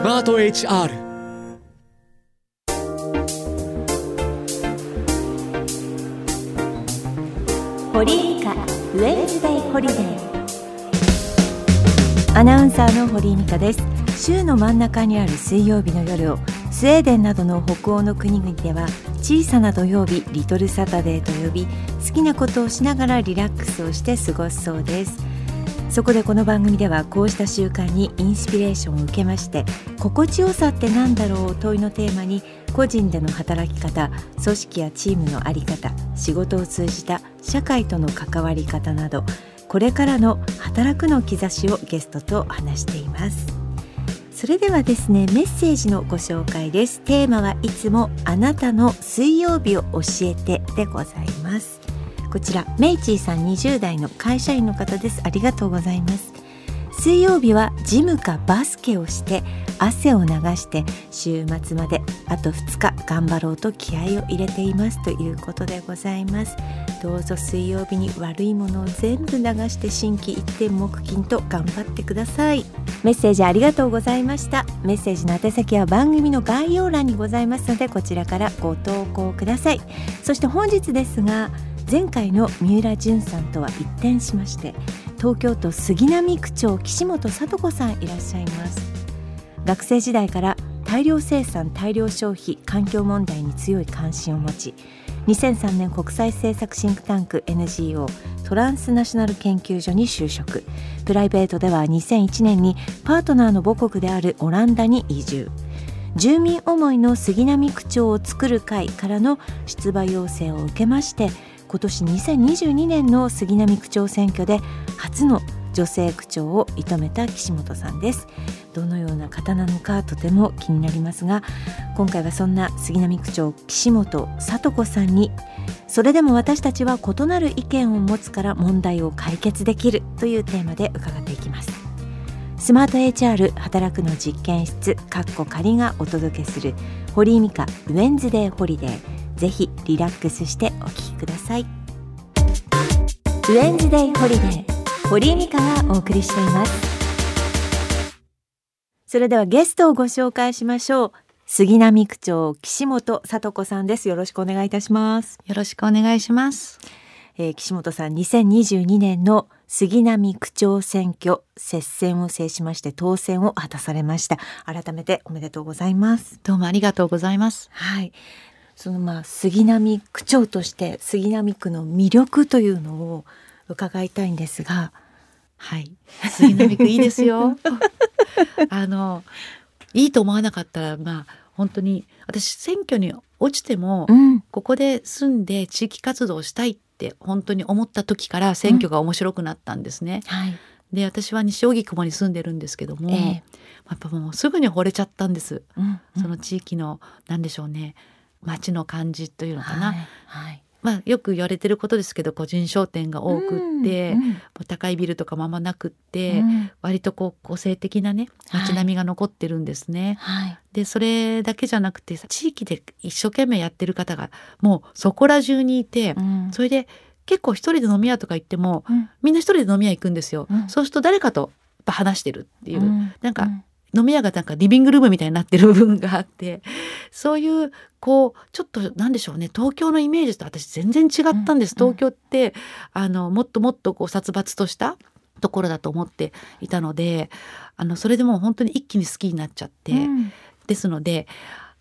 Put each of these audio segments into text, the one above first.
スマート HR 堀井美香ウェンズデイホリデーアナウンサーの堀井美香です。週の真ん中にある水曜日の夜をスウェーデンなどの北欧の国々では小さな土曜日リトルサタデーと呼び好きなことをしながらリラックスをして過ごすそうです。そこでこの番組ではこうした習慣にインスピレーションを受けまして心地よさって何だろう問いのテーマに個人での働き方組織やチームの在り方仕事を通じた社会との関わり方などこれからの働くの兆しをゲストと話しています。それではですねメッセージのご紹介です。テーマはいつもあなたの水曜日を教えてでございます。こちらメイチーさん20代の会社員の方です。ありがとうございます。水曜日はジムかバスケをして汗を流して週末まであと2日頑張ろうと気合を入れていますということでございます。どうぞ水曜日に悪いものを全部流して心機一転木金と頑張ってください。メッセージありがとうございました。メッセージの宛先は番組の概要欄にございますのでこちらからご投稿ください。そして本日ですが前回の三浦淳さんとは一転しまして東京都杉並区長岸本聡子さんいらっしゃいます。学生時代から大量生産大量消費環境問題に強い関心を持ち2003年国際政策シンクタンク NGO トランスナショナル研究所に就職。プライベートでは2001年にパートナーの母国であるオランダに移住。住民思いの杉並区長を作る会からの出馬要請を受けまして今年2022年の杉並区長選挙で初の女性区長を射止めた岸本さんです。どのような方なのかとても気になりますが今回はそんな杉並区長岸本聡子さんにそれでも私たちは異なる意見を持つから問題を解決できるというテーマで伺っていきます。SmartHR 働くの実験室かっこ仮がお届けする堀井美香 Wednesday Holiday。ぜひリラックスしてお聞きください。 Wednesday Holiday 堀井美香がお送りしています。それではゲストをご紹介しましょう。杉並区長岸本聡子さんです。よろしくお願いいたします。よろしくお願いします、えー、岸本さん2022年の杉並区長選挙接戦を制しまして当選を果たされました。改めておめでとうございます。どうもありがとうございます。はいそのまあ杉並区長として杉並区の魅力というのを伺いたいんですが。はい。杉並区いいですよ。あのいいと思わなかったらまあ本当に私選挙に落ちても、うん、ここで住んで地域活動をしたいって本当に思った時から選挙が面白くなったんですね。はい、で私は西荻窪に住んでるんですけども、ええ、やっぱもうすぐに惚れちゃったんです。うんその地域の何でしょうね街の感じというのかな、はい。はい、まあよく言われてることですけど個人商店が多くって、うんう高いビルとかままなくって、うん。割とこう個性的なねはい。街並みが残ってるんですね。はい、でそれだけじゃなくて地域で一生懸命やってる方がもうそこら中にいて、うん。それで結構一人で飲み屋とか行ってもうん。みんな一人で飲み屋行くんですよ。うん。そうすると誰かと話してるっていう、うん。なんかうん飲み屋がなんかリビングルームみたいになってる部分があってそういうこうちょっとなんでしょうね。東京のイメージと私全然違ったんです、うん。うん東京ってあのもっともっとこう殺伐としたところだと思っていたのであのそれでもう本当に一気に好きになっちゃって、うん。ですので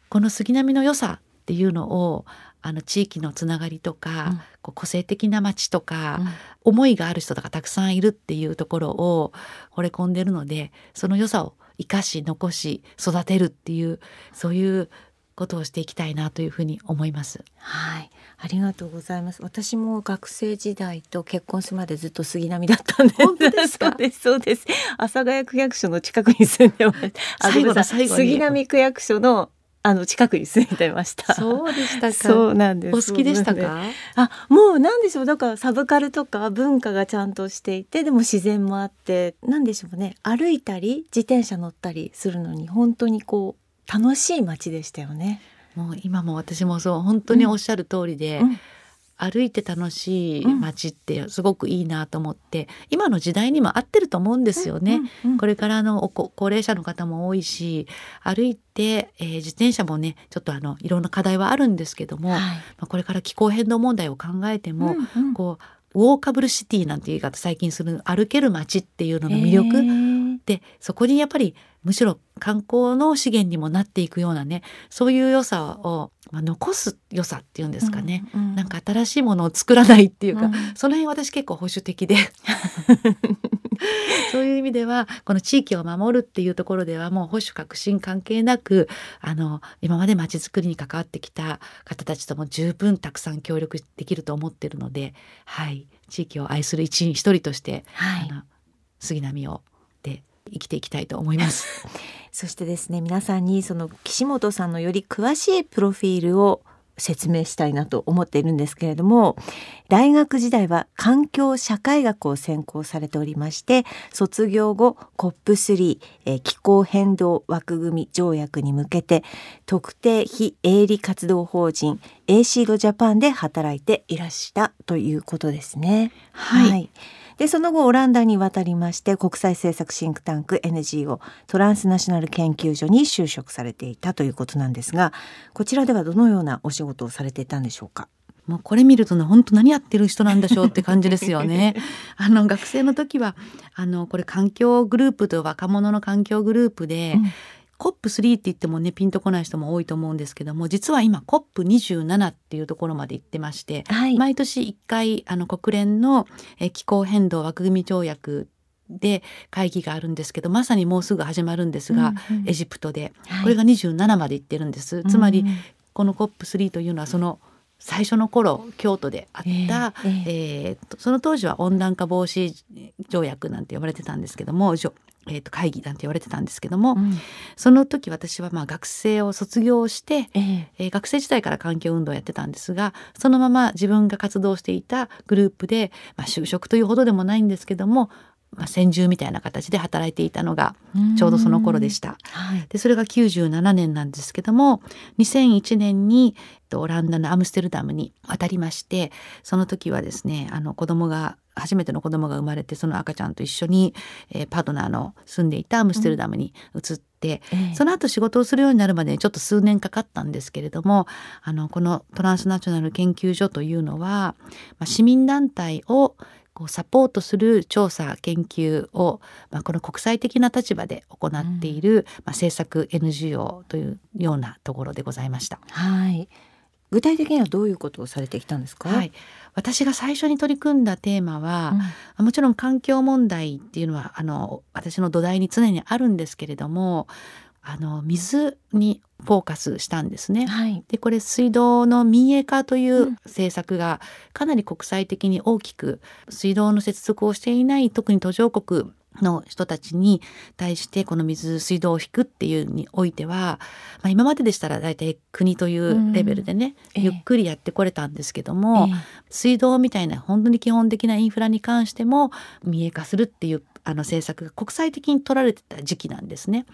この杉並の良さっていうのをあの地域のつながりとか、うん。こう個性的な街とか、うん。思いがある人とかたくさんいるっていうところを惚れ込んでるのでその良さを生かし残し育てるっていうそういうことをしていきたいなというふうに思います。はい、ありがとうございます。私も学生時代と結婚するまでずっと杉並だったんです。本当ですか？そうです、そうです。阿佐ヶ谷区役所の近くに住んでました。あ最後のごめんなさい最後に杉並区役所のあの近くに住んでました。そうでしたか。そうなんです。お好きでしたか？あ、もうなんでしょう。だからサブカルとか文化がちゃんとしていて、でも自然もあって、なんでしょうね。歩いたり自転車乗ったりするのに本当にこう楽しい街でしたよね。もう今も私もそう本当におっしゃる通りで、うん歩いて楽しい街ってすごくいいなと思って、うん、今の時代にも合ってると思うんですよね。うんうんうん、これからの高齢者の方も多いし歩いて、えー、自転車もねちょっとあのいろんな課題はあるんですけども、はい、まあ、これから気候変動問題を考えても、うんうん、こうウォーカブルシティなんていう言い方最近する歩ける街っていうのの魅力、えー、でそこにやっぱりむしろ観光の資源にもなっていくようなねそういう良さを、まあ、残す良さっていうんですかね、うんうん、なんか新しいものを作らないっていうか、うん、その辺私結構保守的で。そういう意味ではこの地域を守るっていうところではもう保守革新関係なくあの今までまちづくりに関わってきた方たちとも十分たくさん協力できると思ってるので、はい、地域を愛する一員一人として、はい、あの杉並をで生きていきたいと思います。そしてですね皆さんにその岸本さんのより詳しいプロフィールを説明したいなと思っているんですけれども大学時代は環境社会学を専攻されておりまして卒業後 COP3、えー、気候変動枠組み条約に向けて特定非営利活動法人 A シードジャパンで働いていらしたということですね。はい、はいでその後オランダに渡りまして国際政策シンクタンク NGO トランスナショナル研究所に就職されていたということなんですがこちらではどのようなお仕事をされていたんでしょうか？もうこれ見るとね本当何やってる人なんでしょうって感じですよね。あの学生の時はあのこれ環境グループと若者の環境グループで、うん COP3 って言ってもねピンとこない人も多いと思うんですけども実は今 COP27 っていうところまで行ってまして、はい、毎年1回あの国連の気候変動枠組み条約で会議があるんですけどまさにもうすぐ始まるんですが、うんうん、エジプトで、はい、これが27まで行ってるんです。つまり、この COP3 というのはその最初の頃京都であった、えー、えー、その当時は温暖化防止条約なんて呼ばれてたんですけどもえー、と会議なんて言われてたんですけども、うん、その時私はまあ学生を卒業して、えー、えー、学生時代から環境運動をやってたんですがそのまま自分が活動していたグループで、まあ、就職というほどでもないんですけどもまあ、先住みたいな形で働いていたのがちょうどその頃でした。はい、でそれが97年なんですけども2001年にオランダのアムステルダムに渡りましてその時はですねあの子供が初めての子供が生まれてその赤ちゃんと一緒に、えー、パートナーの住んでいたアムステルダムに移って、うん、その後仕事をするようになるまでちょっと数年かかったんですけれどもあのこのトランスナショナル研究所というのは、まあ、市民団体をこうサポートする調査研究を、まあ、この国際的な立場で行っている、うん、まあ、政策 NGO というようなところでございました。はい。具体的にはどういうことをされてきたんですか、はい、私が最初に取り組んだテーマは、うん、もちろん環境問題っていうのはあの私の土台に常にあるんですけれどもあの水にフォーカスしたんですね。はい、でこれ水道の民営化という政策がかなり国際的に大きく水道の接続をしていない特に途上国の人たちに対してこの水水道を引くっていうにおいては、まあ、今まででしたら大体国というレベルでね、うん、ゆっくりやってこれたんですけども、えー、水道みたいな本当に基本的なインフラに関しても民営化するっていうあの政策が国際的に取られてた時期なんですね。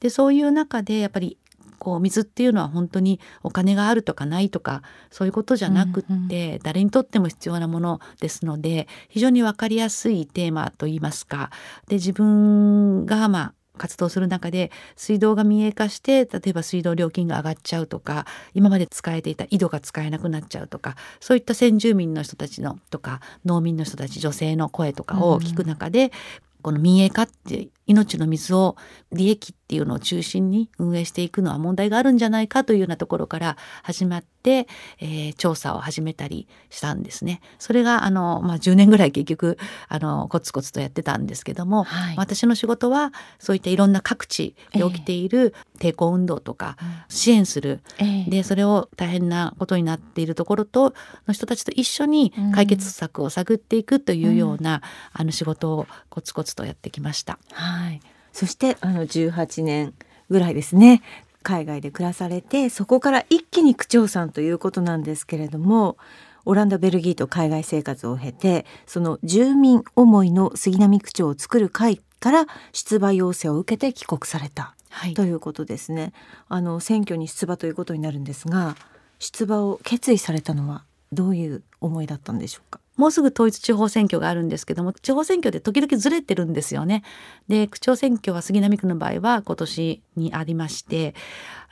でそういう中でやっぱりこう水っていうのは本当にお金があるとかないとかそういうことじゃなくって、うんうん、誰にとっても必要なものですので非常に分かりやすいテーマといいますかで自分がまあ活動する中で水道が民営化して例えば水道料金が上がっちゃうとか今まで使えていた井戸が使えなくなっちゃうとかそういった先住民の人たちのとか農民の人たち女性の声とかを聞く中で、この民営化って命の水を利益っていうのを中心に運営していくのは問題があるんじゃないかというようなところから始まって、えー、調査を始めたりしたんですね。それがあの、まあ、10年ぐらい結局あのコツコツとやってたんですけども、はい、私の仕事はそういったいろんな各地で起きている抵抗運動とか支援する、えー、でそれを大変なことになっているところとの人たちと一緒に解決策を探っていくというような、うん、あの仕事をコツコツとやってきました。はい、そしてあの18年ぐらいですね海外で暮らされてそこから一気に区長さんということなんですけれどもオランダベルギーと海外生活を経てその住民思いの杉並区長を作る会から出馬要請を受けて帰国された、はい、ということですね。あの選挙に出馬ということになるんですが出馬を決意されたのはどういう思いだったんでしょうか？もうすぐ統一地方選挙があるんですけども地方選挙で時々ずれてるんですよね。で区長選挙は杉並区の場合は今年にありまして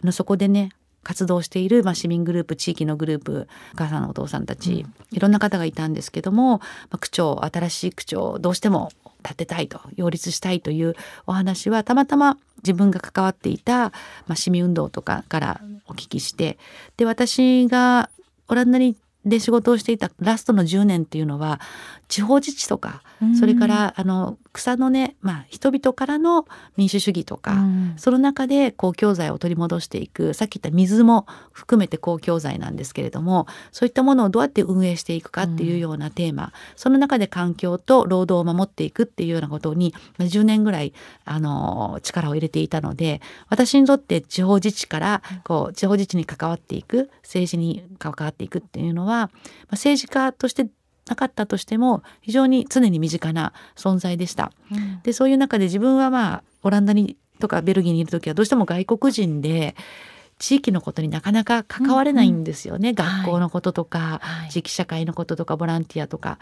あのそこでね活動している、まあ、市民グループ地域のグループお母さんのお父さんたち、うん、いろんな方がいたんですけども、まあ、区長新しい区長どうしても立てたいと擁立したいというお話はたまたま自分が関わっていた、まあ、市民運動とかからお聞きしてで私がオランダにで仕事をしていたラストの10年っていうのは地方自治とか、それからあの草のね、まあ、人々からの民主主義とか、その中で公共財を取り戻していくさっき言った水も含めて公共財なんですけれどもそういったものをどうやって運営していくかっていうようなテーマ、その中で環境と労働を守っていくっていうようなことに10年ぐらいあの力を入れていたので私にとって地方自治からこう地方自治に関わっていく政治に関わっていくっていうのは政治家としてなかったとしても非常に常に身近な存在でした。うん、でそういう中で自分はまあオランダにとかベルギーにいる時はどうしても外国人で地域のことになかなか関われないんですよね、うん。うん、学校のこととか、はい、地域社会のこととかボランティアとか。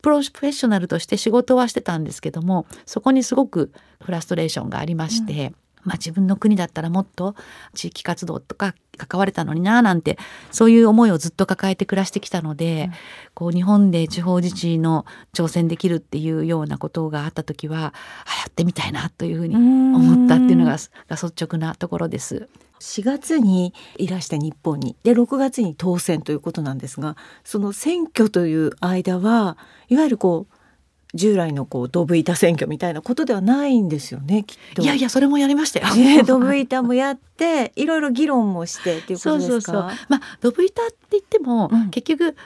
プロフェッショナルとして仕事はしてたんですけどもそこにすごくフラストレーションがありまして、まあ、自分の国だったらもっと地域活動とか関われたのにななんてそういう思いをずっと抱えて暮らしてきたので、うん、こう日本で地方自治の挑戦できるっていうようなことがあった時はあやってみたいなというふうに思ったっていうのが率直なところです。4月にいらして日本にで6月に当選ということなんですがその選挙という間はいわゆるこう従来のこうドブ板選挙みたいなことではないんですよねきっと。いやいやそれもやりましたよ。ね、ドブ板もやって いろいろ議論もしてっていうことですか？そうそうそうまあドブ板って言っても、うん、結局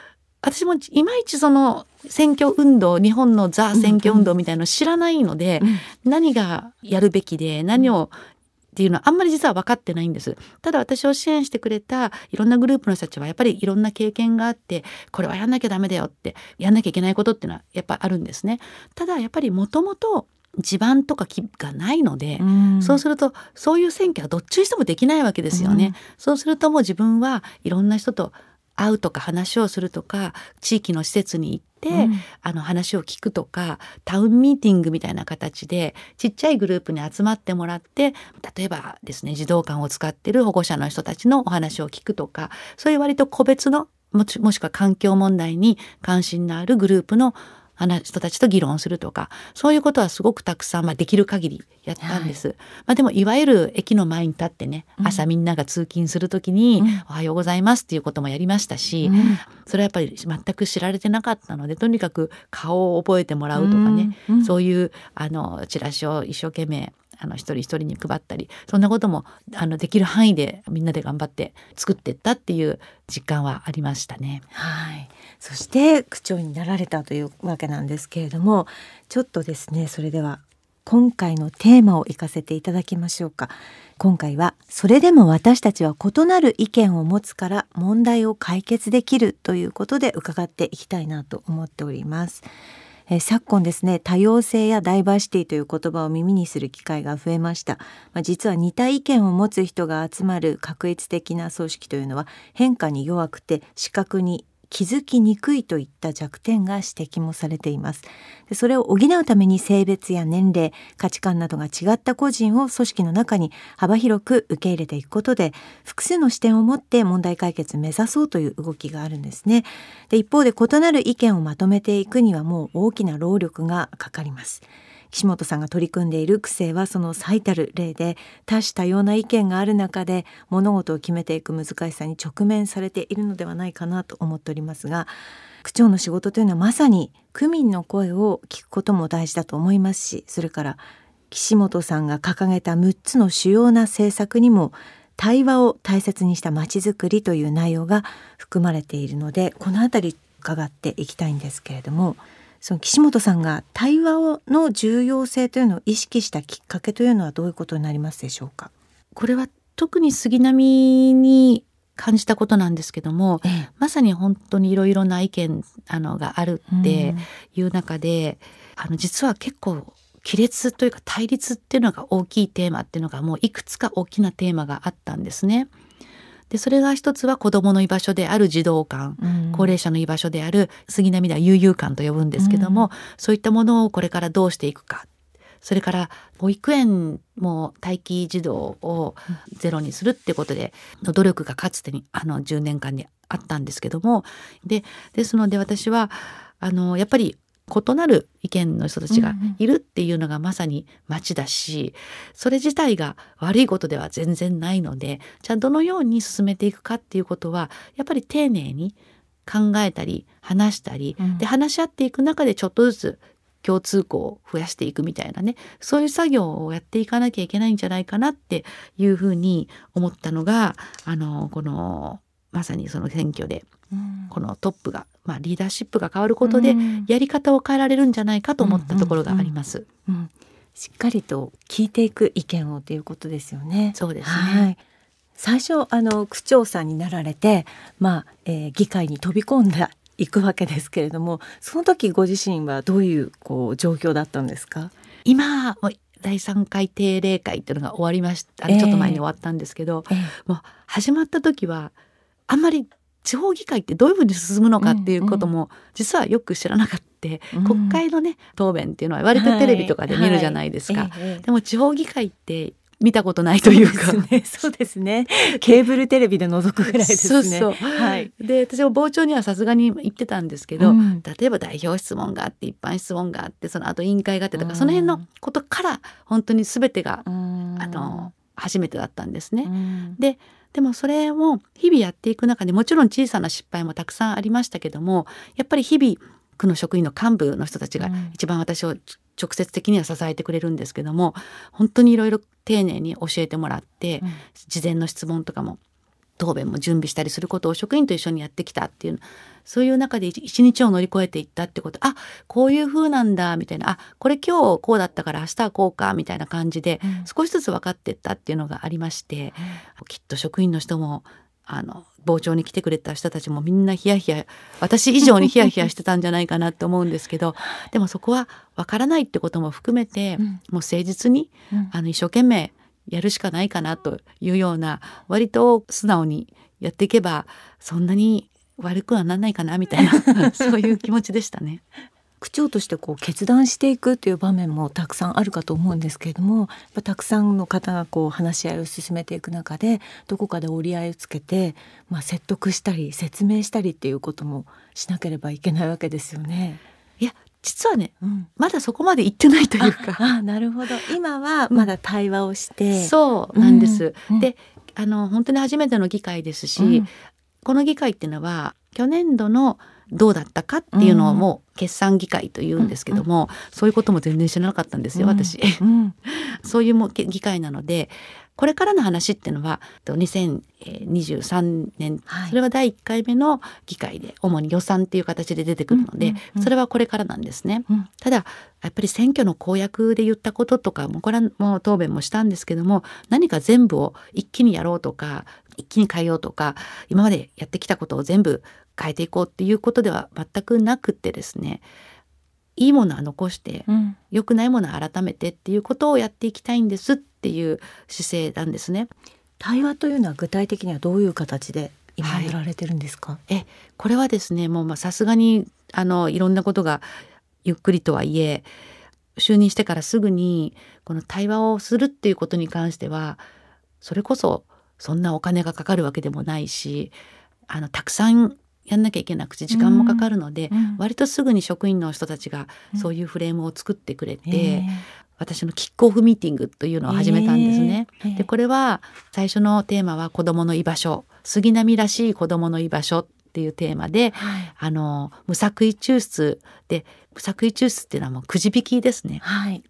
私もいまいちその選挙運動日本のザ選挙運動みたいの知らないので、うんうん、何がやるべきで何をっていうのはあんまり実は分かってないんです。ただ私を支援してくれたいろんなグループの人たちはやっぱりいろんな経験があってこれはやんなきゃダメだよってやんなきゃいけないことっていうのはやっぱあるんですね。ただやっぱりもともと地盤とか木がないので、うん、そうするとそういう選挙はどっちにしてもできないわけですよね。うん、そうするともう自分はいろんな人と会うとか話をするとか地域の施設に行って、うん、あの話を聞くとかタウンミーティングみたいな形でちっちゃいグループに集まってもらって例えばですね児童館を使ってる保護者の人たちのお話を聞くとかそういう割と個別のもしくは環境問題に関心のあるグループの人たちと議論するとかそういうことはすごくたくさん、まあ、できる限りやったんです。はい、まあ、でもいわゆる駅の前に立ってね朝みんなが通勤する時に、うん、おはようございますっていうこともやりましたし、うん、それはやっぱり全く知られてなかったのでとにかく顔を覚えてもらうとかね、うん、そういうあのチラシを一生懸命あの一人一人に配ったりそんなこともあのできる範囲でみんなで頑張って作っていったっていう実感はありましたね。はい、そして区長になられたというわけなんですけれどもちょっとですねそれでは今回のテーマを行かせていただきましょうか。今回はそれでも私たちは異なる意見を持つから問題を解決できるということで伺っていきたいなと思っております。え昨今ですね多様性やダイバーシティという言葉を耳にする機会が増えました、まあ、実は似た意見を持つ人が集まる確一的な組織というのは変化に弱くて視覚に気づきにくいといった弱点が指摘もされています。それを補うために性別や年齢価値観などが違った個人を組織の中に幅広く受け入れていくことで複数の視点を持って問題解決を目指そうという動きがあるんですね。で一方で異なる意見をまとめていくにはもう大きな労力がかかります。岸本さんが取り組んでいる区政はその最たる例で多種多様な意見がある中で物事を決めていく難しさに直面されているのではないかなと思っておりますが区長の仕事というのはまさに区民の声を聞くことも大事だと思いますしそれから岸本さんが掲げた6つの主要な政策にも対話を大切にしたまちづくりという内容が含まれているのでこの辺り伺っていきたいんですけれども。その岸本さんが対話の重要性というのを意識したきっかけというのはどういうことになりますでしょうか？これは特に杉並に感じたことなんですけども、ええ、まさに本当にいろいろな意見あのがあるっていう中で、うん、あの実は結構亀裂というか対立っていうのが大きいテーマっていうのがもういくつか大きなテーマがあったんですね。でそれが一つは子どもの居場所である児童館、高齢者の居場所である杉並では悠々館と呼ぶんですけども、そういったものをこれからどうしていくか。それから保育園も待機児童をゼロにするってことでの努力がかつてにあの10年間にあったんですけども。でですので私はあのやっぱり異なる意見の人たちがいるっていうのがまさに街だし、それ自体が悪いことでは全然ないのでじゃあどのように進めていくかっていうことはやっぱり丁寧に考えたり話したり、で話し合っていく中でちょっとずつ共通項を増やしていくみたいなねそういう作業をやっていかなきゃいけないんじゃないかなっていうふうに思ったのがあのこのまさにその選挙で、このトップが、まあ、リーダーシップが変わることでやり方を変えられるんじゃないかと思ったところがあります。しっかりと聞いていく意見をということですよね。そうですね。はい。最初あの区長さんになられて、まあえー、議会に飛び込んだ行くわけですけれどもその時ご自身はどういうこう状況だったんですか？今第3回定例会っていうのが終わりました。ちょっと前に終わったんですけど、えー、もう始まった時はあんまり地方議会ってどういうふうに進むのかっていうことも実はよく知らなかった、うん、国会のね答弁っていうのは割とテレビとかで見るじゃないですか。はいはい、でも地方議会って見たことないというか。そうですね。ケーブルテレビで覗くぐらいですね。そうそうはい。で、私も傍聴にはさすがに言ってたんですけど、うん、例えば代表質問があって、一般質問があって、その後委員会があってとか、うん、その辺のことから本当に全てが、うん、あの、初めてだったんですね。で、でもそれを日々やっていく中でもちろん小さな失敗もたくさんありましたけどもやっぱり日々区の職員の幹部の人たちが一番私を直接的には支えてくれるんですけども本当にいろいろ丁寧に教えてもらって、うん、事前の質問とかも答弁も準備したりすることを職員と一緒にやってきたっていうそういう中で一日を乗り越えていったってこと。あこういう風なんだみたいな。あこれ今日こうだったから明日はこうかみたいな感じで、うん、少しずつ分かっていったっていうのがありまして、うん、きっと職員の人もあの傍聴に来てくれた人たちもみんなヒヤヒヤ私以上にヒヤヒヤしてたんじゃないかなって思うんですけどでもそこは分からないってことも含めて、うん、もう誠実に、うん、あの一生懸命やるしかないかなというような割と素直にやっていけばそんなに悪くはならないかなみたいな そういう気持ちでしたね。区長としてこう決断していくという場面もたくさんあるかと思うんですけれどもたくさんの方がこう話し合いを進めていく中でどこかで折り合いをつけて、まあ、説得したり説明したりっていうこともしなければいけないわけですよね。いや実はね、うん、まだそこまで行ってないというか。あなるほど。今はまだ対話をして、うん、そうなんです、うん、であの本当に初めての議会ですし、この議会っていうのは去年度のどうだったかっていうのをもう決算議会というんですけども、そういうことも全然知らなかったんですよ、私。そういうも議会なのでこれからの話っていうのは2023年、はい、それは第1回目の議会で主に予算っていう形で出てくるので、それはこれからなんですね。うん、ただやっぱり選挙の公約で言ったこととかもこれはもう答弁もしたんですけども何か全部を一気にやろうとか一気に変えようとか今までやってきたことを全部変えていこうっていうことでは全くなくてですねいいものは残して、うん、良くないものは改めてっていうことをやっていきたいんですっていう姿勢なんですね。対話というのは具体的にはどういう形で今やられてるんですか、はい、えこれはですねもうさすがにあのいろんなことがゆっくりとはいえ就任してからすぐにこの対話をするっていうことに関してはそれこそそんなお金がかかるわけでもないしあのたくさんやんなきゃいけなくて時間もかかるので、うん、割とすぐに職員の人たちがそういうフレームを作ってくれて、うん、私のキックオフミーティングというのを始めたんですね。えー、でこれは最初のテーマは子どもの居場所杉並らしい子どもの居場所っていうテーマで、はい、あの無作為抽出で無作為抽出っていうのはもうくじ引きですね。はい。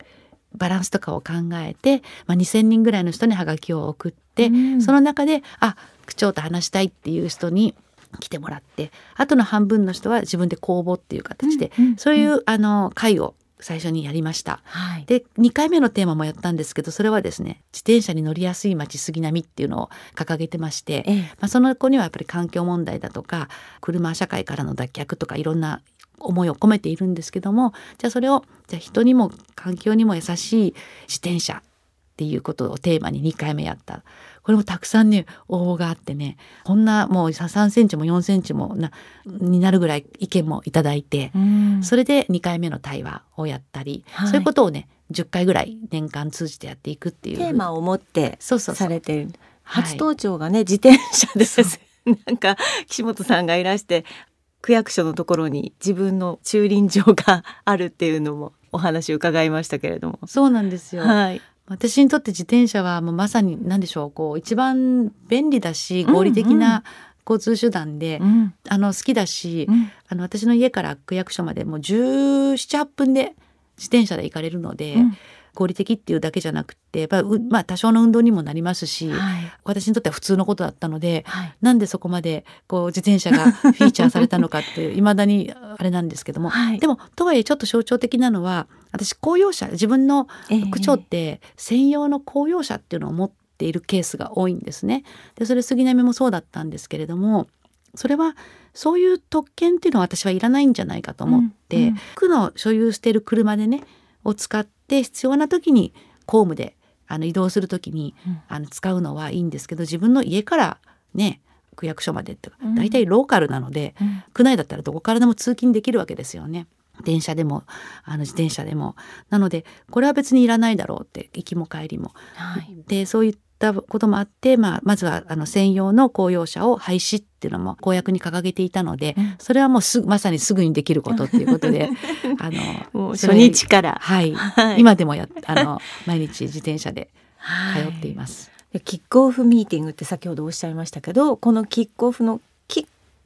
バランスとかを考えて、まあ、2,000人ぐらいの人にハガキを送って、うん、その中であ区長と話したいっていう人に来てもらってあとの半分の人は自分で公募っていう形で、うんうん、そういうあの会を最初にやりました、はい、で2回目のテーマもやったんですけどそれはですね自転車に乗りやすい街杉並っていうのを掲げてまして、ええ、まあ、その子にはやっぱり環境問題だとか車社会からの脱却とかいろんな思いを込めているんですけどもじゃあそれをじゃあ人にも環境にも優しい自転車っていうことをテーマに2回目やった。これもたくさんね応募があってねこんなもう3センチも4センチもなになるぐらい意見もいただいて、それで2回目の対話をやったり、はい、そういうことをね10回ぐらい年間通じてやっていくっていう。テーマを持ってされてる。初登場がね、はい、自転車です なんか岸本さんがいらして区役所のところに自分の駐輪場があるっていうのもお話を伺いましたけれども。そうなんですよ、はい、私にとって自転車はもうまさに何でしょうこう一番便利だし合理的な交通手段で、うん。うん、あの好きだし、うん、あの私の家から区役所までもう1718分で自転車で行かれるので、うん、合理的っていうだけじゃなくてやっぱり、まあ、多少の運動にもなりますし、はい、私にとっては普通のことだったので、はい、なんでそこまでこう自転車がフィーチャーされたのかっていま だにあれなんですけども、はい、でもとはいえちょっと象徴的なのは私公用車自分の区長って専用の公用車っていうのを持っているケースが多いんですね。でそれ杉並もそうだったんですけれどもそれはそういう特権っていうのは私はいらないんじゃないかと思って、うんうん、区の所有している車でねを使って必要な時に公務であの移動する時に、うん、あの使うのはいいんですけど自分の家からね区役所までって大体ローカルなので、うん、区内だったらどこからでも通勤できるわけですよね。電車でもあの自転車でも。なのでこれは別にいらないだろうって行きも帰りも。はい、でそういっったこともあって、まあ、まずはあの専用の公用車を廃止っていうのも公約に掲げていたので、それはもうすまさにすぐにできることっていうことで あの初日から。はい、はい、今でもやあの毎日自転車で通っています。キックオフミーティングって先ほどおっしゃいましたけどこのキックオフの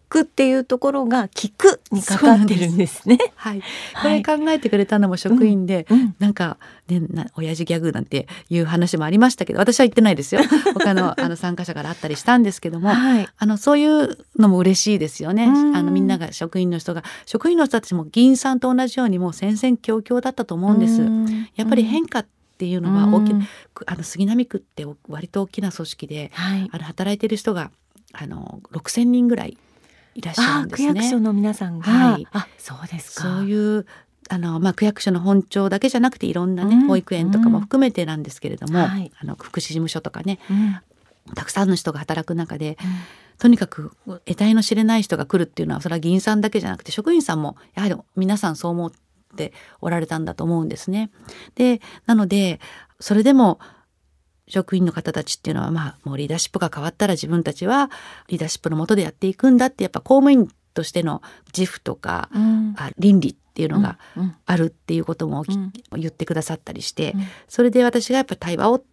くっていうところが聞くにかかってるんですね。はい、これ考えてくれたのも職員で、うん。うん、なんかねな親父ギャグなんていう話もありましたけど私は言ってないですよ。他のあの参加者からあったりしたんですけども、はい、あのそういうのも嬉しいですよね。あのみんなが職員の人が職員の人たちも議員さんと同じようにもう戦々恐々だったと思うんです。やっぱり変化っていうのは大きな、あの杉並区って割と大きな組織で、はい、あの働いてる人があの6,000人ぐらいいらっしゃるんですね。区役所の皆さんが、はい、あそうですか。そういうあのまあ、区役所の本庁だけじゃなくていろんなね、うん、保育園とかも含めてなんですけれども、うん、あの福祉事務所とかね、うん、たくさんの人が働く中で、とにかく得体の知れない人が来るっていうのはそれは議員さんだけじゃなくて職員さんもやはり皆さんそう思っておられたんだと思うんですね。でなのでそれでも職員の方たちっていうのはまあもうリーダーシップが変わったら自分たちはリーダーシップのもとでやっていくんだってやっぱ公務員としての自負とか、うん、倫理っていうのがあるっていうことも、うん、言ってくださったりして、うん、それで私がやっぱ対話を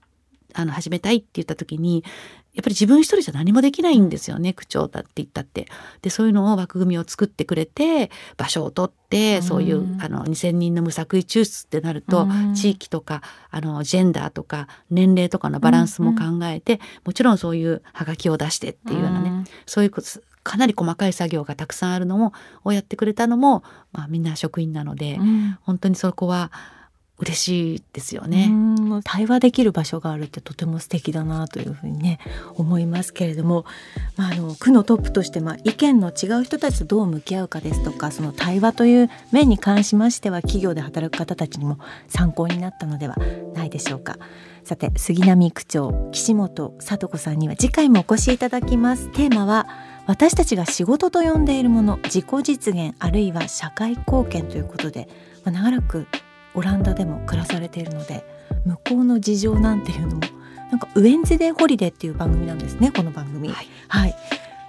あの始めたいって言った時にやっぱり自分一人じゃ何もできないんですよね区長だって言ったって。でそういうのを枠組みを作ってくれて場所を取ってそういうあの2,000人の無作為抽出ってなると地域とかあのジェンダーとか年齢とかのバランスも考えてもちろんそういうはがきを出してっていうようなねそういうかなり細かい作業がたくさんあるのもをやってくれたのも、まあ、みんな職員なので、本当にそこは嬉しいですよね。対話できる場所があるってとても素敵だなというふうにね思いますけれども、まあ、あの区のトップとして、まあ、意見の違う人たちとどう向き合うかですとかその対話という面に関しましては企業で働く方たちにも参考になったのではないでしょうか。さて杉並区長岸本聡子さんには次回もお越しいただきます。テーマは私たちが仕事と呼んでいるもの自己実現あるいは社会貢献ということで、まあ、長らくオランダでも暮らされているので向こうの事情なんていうのもなんか Wednesday Holiday っていう番組なんですねこの番組、はい、はい、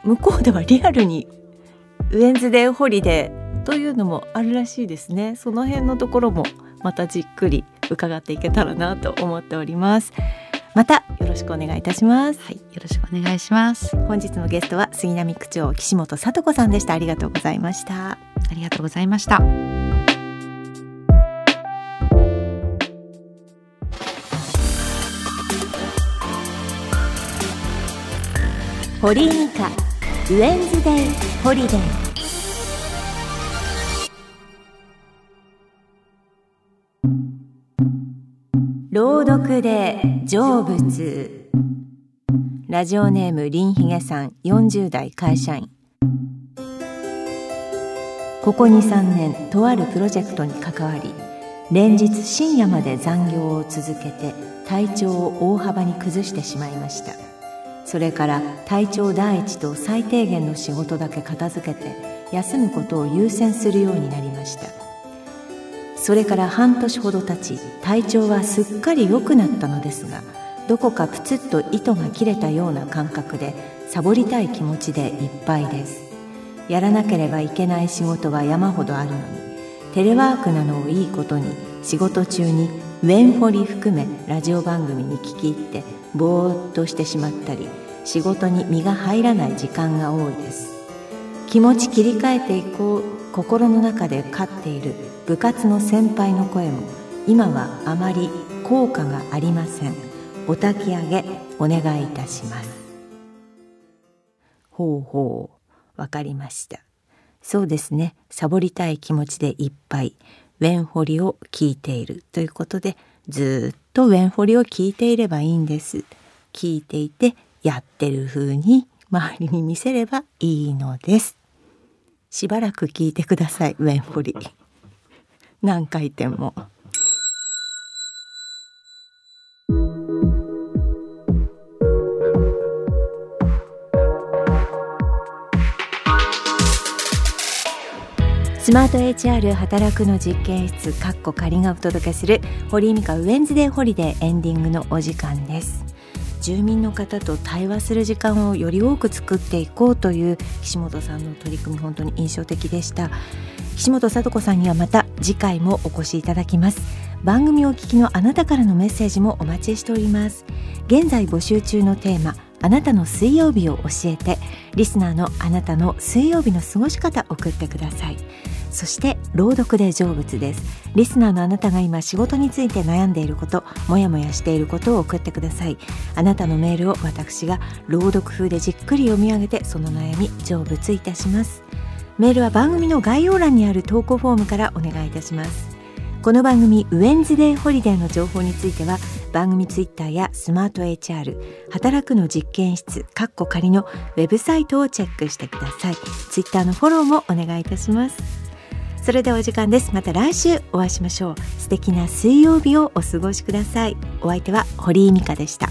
向こうではリアルに Wednesday Holiday というのもあるらしいですね。その辺のところもまたじっくり伺っていけたらなと思っております。またよろしくお願いいたします。はい、よろしくお願いします。本日のゲストは杉並区長岸本聡子さんでした。ありがとうございました。ありがとうございました堀井美香ウェンズデイホリデー朗読で成仏。ラジオネームりんひげさん40代会社員。ここ23年とあるプロジェクトに関わり連日深夜まで残業を続けて体調を大幅に崩してしまいました。それから体調第一と最低限の仕事だけ片付けて休むことを優先するようになりました。それから半年ほど経ち体調はすっかり良くなったのですがどこかプツッと糸が切れたような感覚でサボりたい気持ちでいっぱいです。やらなければいけない仕事は山ほどあるのにテレワークなのをいいことに仕事中にウェンフォリ含めラジオ番組に聞き入ってぼーっとしてしまったり仕事に身が入らない時間が多いです。気持ち切り替えていこう心の中で飼っている部活の先輩の声も今はあまり効果がありません。お焚き上げお願いいたします。ほうほう。わかりました。そうですね。サボりたい気持ちでいっぱい。ウェンホリを聞いているということでずっとウェンホリを聞いていればいいんです。聞いていてやってる風に周りに見せればいいのです。しばらく聞いてくださいウェンホリ何回転も。スマート HR 働くの実験室かっこ仮がお届けする堀井美香ウェンズデーホリデーエンディングのお時間です。住民の方と対話する時間をより多く作っていこうという岸本さんの取り組み本当に印象的でした。岸本聡子さんにはまた次回もお越しいただきます。番組をお聞きのあなたからのメッセージもお待ちしております。現在募集中のテーマあなたの水曜日を教えてリスナーのあなたの水曜日の過ごし方送ってください。そして朗読で成仏です。リスナーのあなたが今仕事について悩んでいることもやもやしていることを送ってください。あなたのメールを私が朗読風でじっくり読み上げてその悩み成仏いたします。メールは番組の概要欄にある投稿フォームからお願いいたします。この番組ウェンズデーホリデーの情報については番組ツイッターやスマート HR 働くの実験室かっこ仮のウェブサイトをチェックしてください。ツイッターのフォローもお願いいたします。それではお時間です。また来週お会いしましょう。素敵な水曜日をお過ごしください。お相手は堀井美香でした。